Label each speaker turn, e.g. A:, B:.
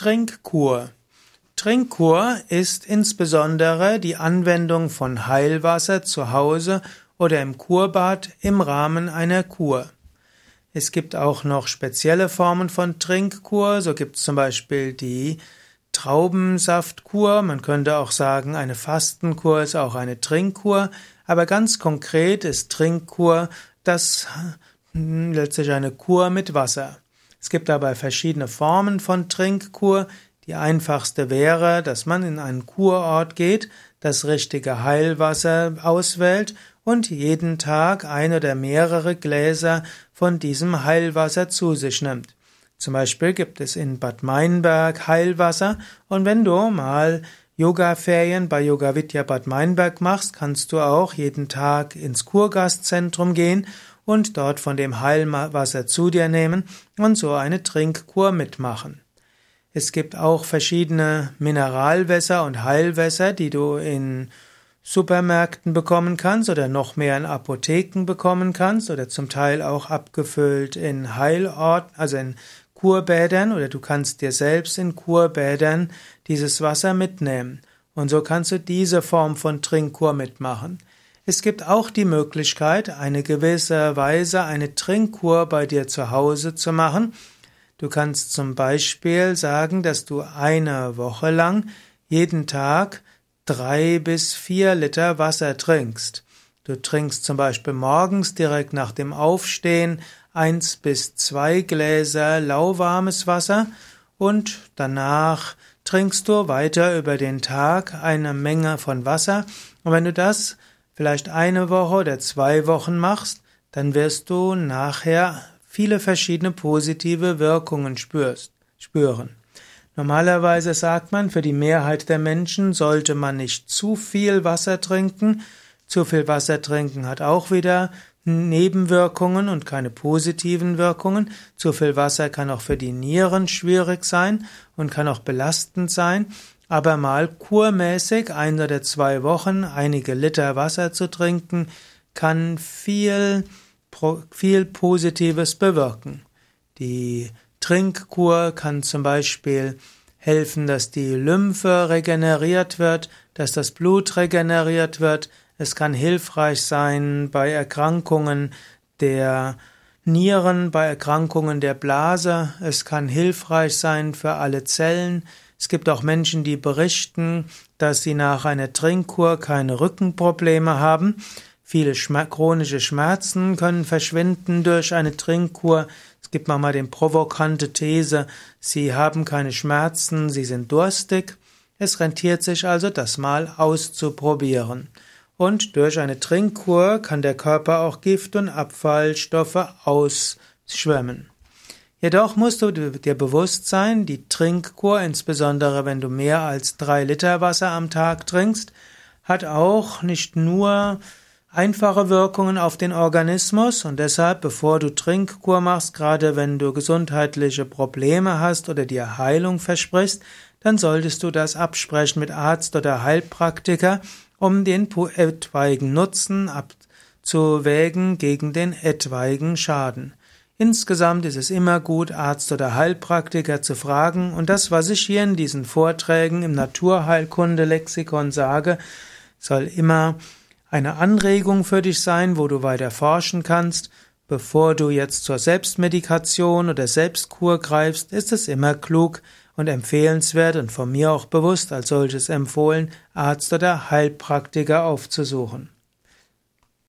A: Trinkkur. Trinkkur ist insbesondere die Anwendung von Heilwasser zu Hause oder im Kurbad im Rahmen einer Kur. Es gibt auch noch spezielle Formen von Trinkkur. So gibt es zum Beispiel die Traubensaftkur. Man könnte auch sagen, eine Fastenkur ist auch eine Trinkkur. Aber ganz konkret ist Trinkkur das hm, letztlich eine Kur mit Wasser. Es gibt dabei verschiedene Formen von Trinkkur. Die einfachste wäre, dass man in einen Kurort geht, das richtige Heilwasser auswählt und jeden Tag ein oder mehrere Gläser von diesem Heilwasser zu sich nimmt. Zum Beispiel gibt es in Bad Meinberg Heilwasser und wenn du mal Yoga-Ferien bei Yoga Vidya Bad Meinberg machst, kannst du auch jeden Tag ins Kurgastzentrum gehen und dort von dem Heilwasser zu dir nehmen und so eine Trinkkur mitmachen. Es gibt auch verschiedene Mineralwässer und Heilwässer, die du in Supermärkten bekommen kannst oder noch mehr in Apotheken bekommen kannst oder zum Teil auch abgefüllt in Heilorten, also in Kurbädern oder du kannst dir selbst in Kurbädern dieses Wasser mitnehmen. Und so kannst du diese Form von Trinkkur mitmachen. Es gibt auch die Möglichkeit, eine gewisse Weise eine Trinkkur bei dir zu Hause zu machen. Du kannst zum Beispiel sagen, dass du eine Woche lang jeden Tag drei bis vier Liter Wasser trinkst. Du trinkst zum Beispiel morgens direkt nach dem Aufstehen eins bis zwei Gläser lauwarmes Wasser und danach trinkst du weiter über den Tag eine Menge von Wasser. Und wenn du das vielleicht eine Woche oder zwei Wochen machst, dann wirst du nachher viele verschiedene positive Wirkungen spürst, spüren. Normalerweise sagt man, für die Mehrheit der Menschen sollte man nicht zu viel Wasser trinken. Zu viel Wasser trinken hat auch wieder Nebenwirkungen und keine positiven Wirkungen. Zu viel Wasser kann auch für die Nieren schwierig sein und kann auch belastend sein aber mal kurmäßig ein oder zwei Wochen einige Liter Wasser zu trinken, kann viel, viel Positives bewirken. Die Trinkkur kann zum Beispiel helfen, dass die Lymphe regeneriert wird, dass das Blut regeneriert wird. Es kann hilfreich sein bei Erkrankungen der Nieren, bei Erkrankungen der Blase. Es kann hilfreich sein für alle Zellen. Es gibt auch Menschen, die berichten, dass sie nach einer Trinkkur keine Rückenprobleme haben. Viele chronische Schmerzen können verschwinden durch eine Trinkkur. Es gibt manchmal die provokante These, sie haben keine Schmerzen, sie sind durstig. Es rentiert sich also, das mal auszuprobieren. Und durch eine Trinkkur kann der Körper auch Gift und Abfallstoffe ausschwemmen. Jedoch musst du dir bewusst sein, die Trinkkur, insbesondere wenn du mehr als drei Liter Wasser am Tag trinkst, hat auch nicht nur einfache Wirkungen auf den Organismus und deshalb, bevor du Trinkkur machst, gerade wenn du gesundheitliche Probleme hast oder dir Heilung versprichst, dann solltest du das absprechen mit Arzt oder Heilpraktiker, um den etwaigen Nutzen abzuwägen gegen den etwaigen Schaden. Insgesamt ist es immer gut, Arzt oder Heilpraktiker zu fragen, und das, was ich hier in diesen Vorträgen im Naturheilkunde-Lexikon sage, soll immer eine Anregung für dich sein, wo du weiter forschen kannst. Bevor du jetzt zur Selbstmedikation oder Selbstkur greifst, ist es immer klug und empfehlenswert und von mir auch bewusst als solches empfohlen, Arzt oder Heilpraktiker aufzusuchen.